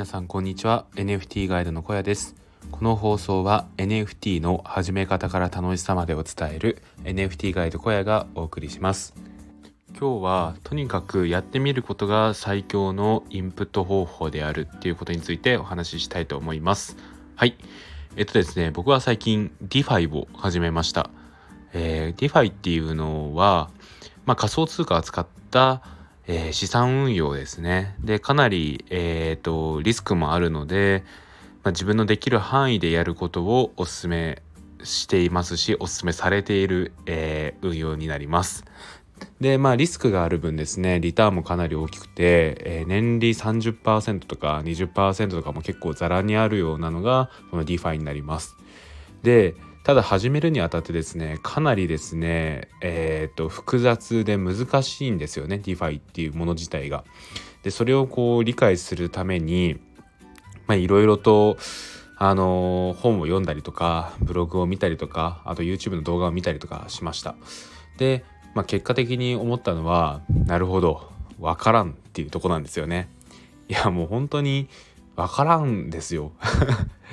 皆さんこんにちは。NFT ガイドの小屋です。この放送は NFT の始め方から楽しさまでを伝える NFT ガイド小屋がお送りします。今日はとにかくやってみることが最強のインプット方法であるっていうことについてお話ししたいと思います。はい。えっとですね僕は最近 DeFi を始めました。えー、DeFi っていうのは、まあ、仮想通貨を使った、えー、資産運用ですね。で、かなり、えーと、リスクもあるので、まあ、自分のできる範囲でやることをお勧めしていますし、お勧めされている、えー、運用になります。で、まあリスクがある分ですね、リターンもかなり大きくて、えー、年利30%とか20%とかも結構ザラにあるようなのが、この DeFi になります。で、ただ始めるにあたってですねかなりですねえっ、と複雑で難しいんですよね DeFi っていうもの自体が。でそれをこう理解するためにまいろいろとあの本を読んだりとかブログを見たりとかあと YouTube の動画を見たりとかしました。で、まあ、結果的に思ったのはなるほど分からんっていうとこなんですよね。いやもう本当に分からんですよ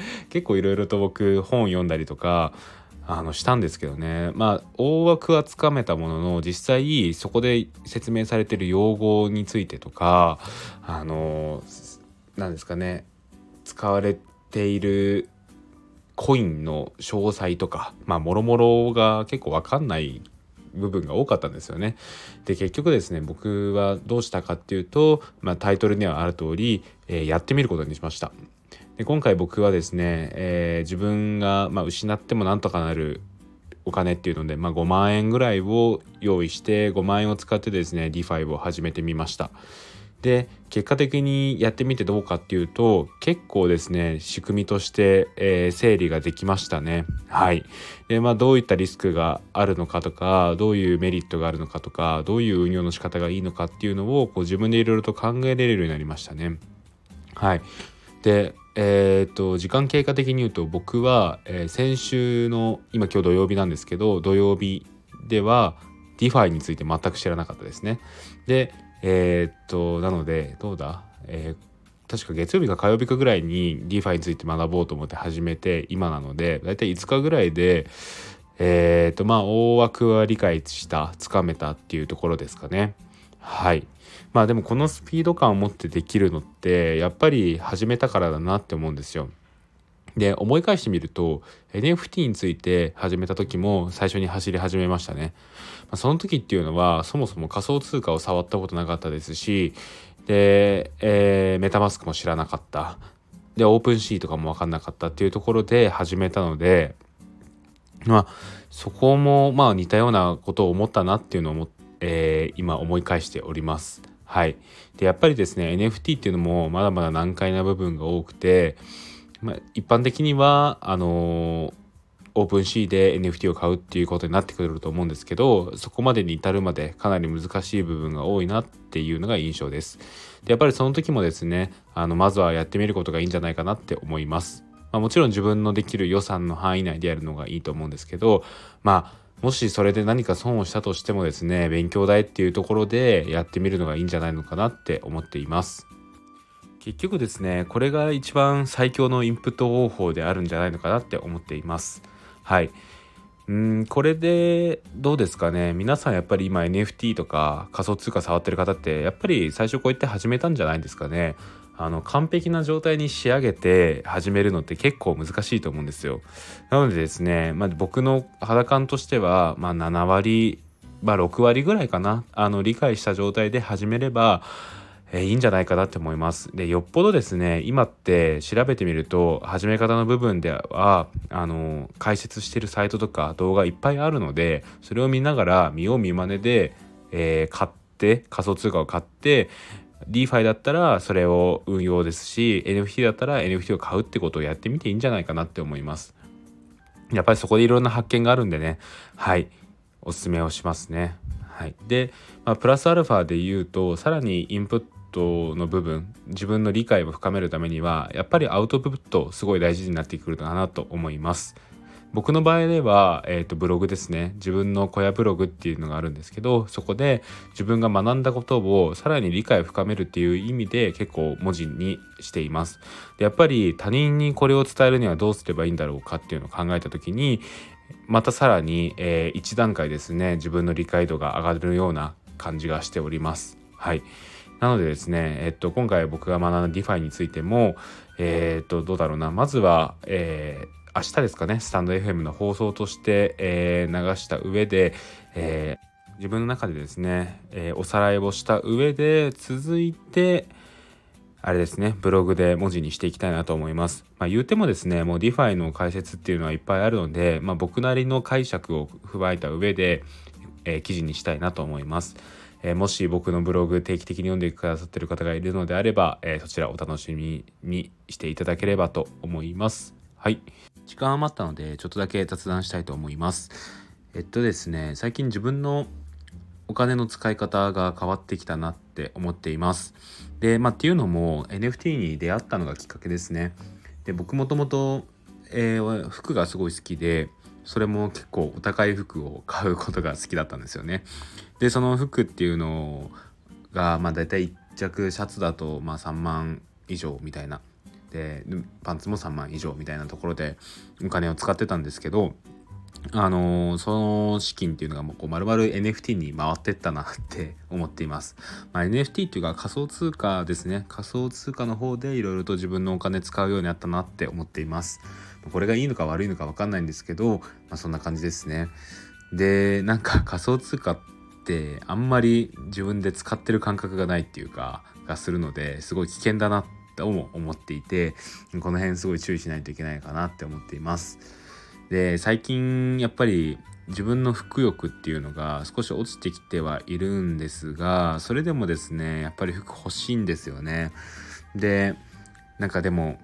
結構いろいろと僕本読んだりとかあのしたんですけどねまあ大枠はつかめたものの実際そこで説明されてる用語についてとかあの何ですかね使われているコインの詳細とかまあもろもろが結構分かんない部分が多かったんですよね。で結局ですね僕はどうしたかっていうと、まあ、タイトルにはある通り、えー、やってみることにしました。で今回僕はですね、えー、自分が、まあ、失ってもなんとかなるお金っていうので、まあ、5万円ぐらいを用意して5万円を使ってですね DeFi を始めてみました。で結果的にやってみてどうかっていうと結構ですね仕組みとして、えー、整理ができましたね。はい。でまあどういったリスクがあるのかとかどういうメリットがあるのかとかどういう運用の仕方がいいのかっていうのをこう自分でいろいろと考えられるようになりましたね。はい。でえー、と時間経過的に言うと僕は、えー、先週の今今日土曜日なんですけど土曜日では DeFi について全く知らなかったですね。でえー、っとなのでどうだ、えー、確か月曜日か火曜日かぐらいに DeFi について学ぼうと思って始めて今なのでだいたい5日ぐらいでえー、っとまあ大枠は理解したつかめたっていうところですかね。はい。まあでもこのスピード感を持ってできるのってやっぱり始めたからだなって思うんですよで思い返してみると NFT について始めた時も最初に走り始めましたね。その時っていうのはそもそも仮想通貨を触ったことなかったですしで、えー、メタマスクも知らなかったでオープンシーとかも分かんなかったっていうところで始めたのでまあそこもまあ似たようなことを思ったなっていうのを、えー、今思い返しております。はい、でやっぱりですね NFT っていうのもまだまだ難解な部分が多くてまあ、一般的にはあのー、 OpenSea で NFT を買うっていうことになってくると思うんですけどそこまでに至るまでかなり難しい部分が多いなっていうのが印象です。でやっぱりその時もですねあのまずはやってみることがいいんじゃないかなって思います。まあ、もちろん自分のできる予算の範囲内でやるのがいいと思うんですけどまあもしそれで何か損をしたとしてもですね勉強代っていうところでやってみるのがいいんじゃないのかなって思っています。結局ですねこれが一番最強のインプット方法であるんじゃないのかなって思っています。はい。うんこれでどうですかね。皆さんやっぱり今 NFT とか仮想通貨触ってる方ってやっぱり最初こうやって始めたんじゃないですかね。あの完璧な状態に仕上げて始めるのって結構難しいと思うんですよなのでですね、まあ、僕の肌感としては、まあ、7割まあ6割ぐらいかなあの理解した状態で始めればえ、いいんじゃないかなって思います。でよっぽどですね今って調べてみると始め方の部分ではあの解説してるサイトとか動画いっぱいあるのでそれを見ながら見よう見まねで、えー、買って仮想通貨を買って DeFi だったらそれを運用ですし NFT だったら NFT を買うってことをやってみていいんじゃないかなって思います。やっぱりそこでいろんな発見があるんでねはいおすすめをしますね。はい、で、まあ、プラスアルファで言うとさらにインプットの部分自分の理解を深めるためにはやっぱりアウトプットすごい大事になってくるかなと思います僕の場合では、えー、とブログですね。自分の小屋ブログっていうのがあるんですけどそこで自分が学んだことをさらに理解を深めるっていう意味で結構文字にしています。でやっぱり他人にこれを伝えるにはどうすればいいんだろうかっていうのを考えた時にまたさらに、えー、1段階ですね自分の理解度が上がるような感じがしております。はい。なのでですね、えっと、今回僕が学んだ DeFi についても、えー、っと、どうだろうな。まずは、えー、明日ですかね、スタンド FM の放送として、えー、流した上で、えー、自分の中でですね、えー、おさらいをした上で、続いて、あれですね、ブログで文字にしていきたいなと思います。まあ、言うてもですね、もう DeFi の解説っていうのはいっぱいあるので、まあ、僕なりの解釈を踏まえた上で、えー、記事にしたいなと思います。えー、もし僕のブログ定期的に読んでくださってる方がいるのであれば、えー、そちらお楽しみにしていただければと思います。はい。時間余ったのでちょっとだけ雑談したいと思います。えっとですね、最近自分のお金の使い方が変わってきたなって思っています。で、まあっていうのも NFT に出会ったのがきっかけですね。で、僕もともと、え、服がすごい好きで、それも結構お高い服を買うことが好きだったんですよね。でその服っていうのがまあ大体1着シャツだとまあ3万以上みたいなでパンツも3万以上みたいなところでお金を使ってたんですけどあのー、その資金っていうのがもうこう丸々 NFT に回ってったなって 思っています。まあ、NFT っていうか仮想通貨ですね。仮想通貨の方でいろいろと自分のお金使うようになったなって思っています。これがいいのか悪いのか分かんないんですけど、まあ、そんな感じですね。で、なんか仮想通貨ってあんまり自分で使ってる感覚がないっていうかがするのですごい危険だなとも思っていてこの辺すごい注意しないといけないかなって思っています。で最近やっぱり自分の服欲っていうのが少し落ちてきてはいるんですがそれでもですねやっぱり服欲しいんですよね。でなんかでも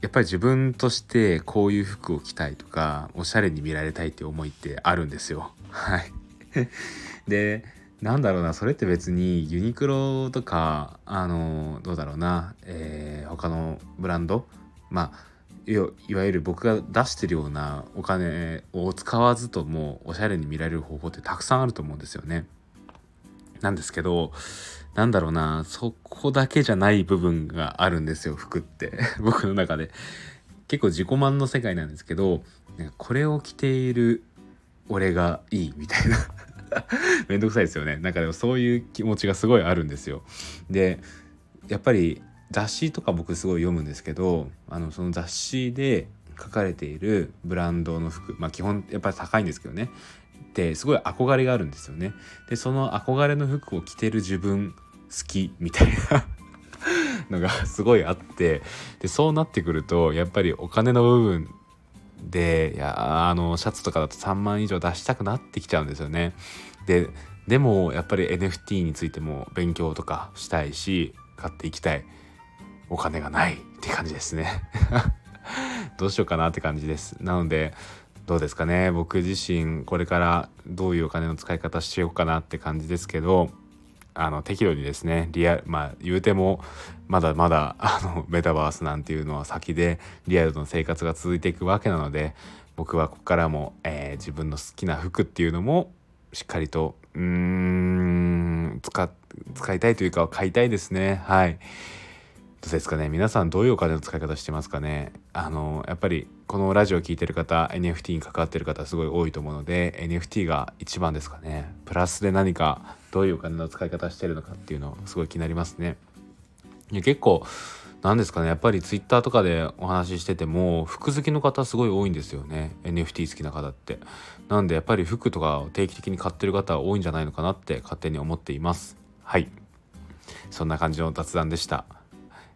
やっぱり自分としてこういう服を着たいとかおしゃれに見られたいっていう思いってあるんですよ。はい でなんだろうなそれって別にユニクロとかあのどうだろうな、えー、他のブランドまあいわゆる僕が出してるようなお金を使わずともおしゃれに見られる方法ってたくさんあると思うんですよね。なんですけどなんだろうなそこだけじゃない部分があるんですよ服って 僕の中で。結構自己満の世界なんですけどこれを着ている俺がいいみたいな めんどくさいですよね。なんかでもそういう気持ちがすごいあるんですよ。でやっぱり雑誌とか僕すごい読むんですけどあのその雑誌で書かれているブランドの服まあ基本やっぱり高いんですけどね。ですごい憧れがあるんですよね。でその憧れの服を着てる自分好きみたいな のがすごいあってでそうなってくるとやっぱりお金の部分でいやあのシャツとかだと3万以上出したくなってきちゃうんですよね。ででもやっぱり NFT についても勉強とかしたいし買っていきたい。お金がないって感じですね。どうしようかなって感じです。なのでどうですかね。僕自身これからどういうお金の使い方しようかなって感じですけどあの適度にですねリアまあ言うてもまだまだ あのメタバースなんていうのは先でリアルの生活が続いていくわけなので僕はここからも、えー、自分の好きな服っていうのもしっかりとうーん使使いたいというか買いたいですね。はい。どうですかね。皆さんどういうお金の使い方してますかね。あのやっぱりこのラジオ聴いてる方 NFT に関わってる方すごい多いと思うので NFT が一番ですかね。プラスで何かどういうお金の使い方してるのかっていうのすごい気になりますね。いや結構何ですかね。やっぱり Twitter とかでお話ししてても服好きの方すごい多いんですよね。NFT 好きな方って。なんでやっぱり服とかを定期的に買ってる方多いんじゃないのかなって勝手に思っています。はい。そんな感じの雑談でした。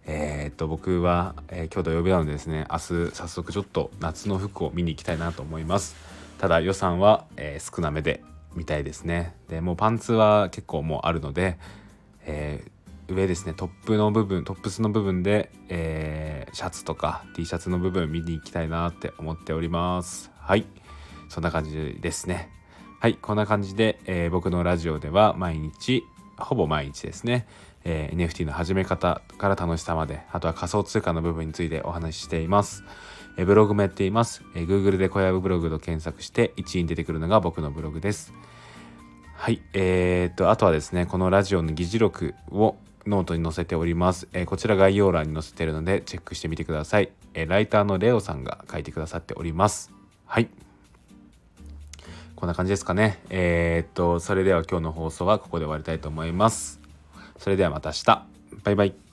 えー、っと僕は、えー、今日土曜日なのでですね明日早速ちょっと夏の服を見に行きたいなと思います。ただ予算は、えー、少なめで見たいですね。でもうパンツは結構もうあるので、え上ですねトップの部分トップスの部分で、えシャツとか T シャツの部分見に行きたいなって思っております。はい。そんな感じですね。はい。こんな感じで、え僕のラジオでは毎日ほぼ毎日ですねえー、NFT の始め方から楽しさまであとは仮想通貨の部分についてお話ししています、えブログもやっています。え Google で小籔ブログと検索して1位に出てくるのが僕のブログです。はい。えー、っと、あとはですね、このラジオの議事録をノートに載せております。えー、こちら概要欄に載せているのでチェックしてみてください。えー、ライターのレオさんが書いてくださっております。はい。こんな感じですかね。えー、っと、それでは今日の放送はここで終わりたいと思います。それではまた明日。バイバイ。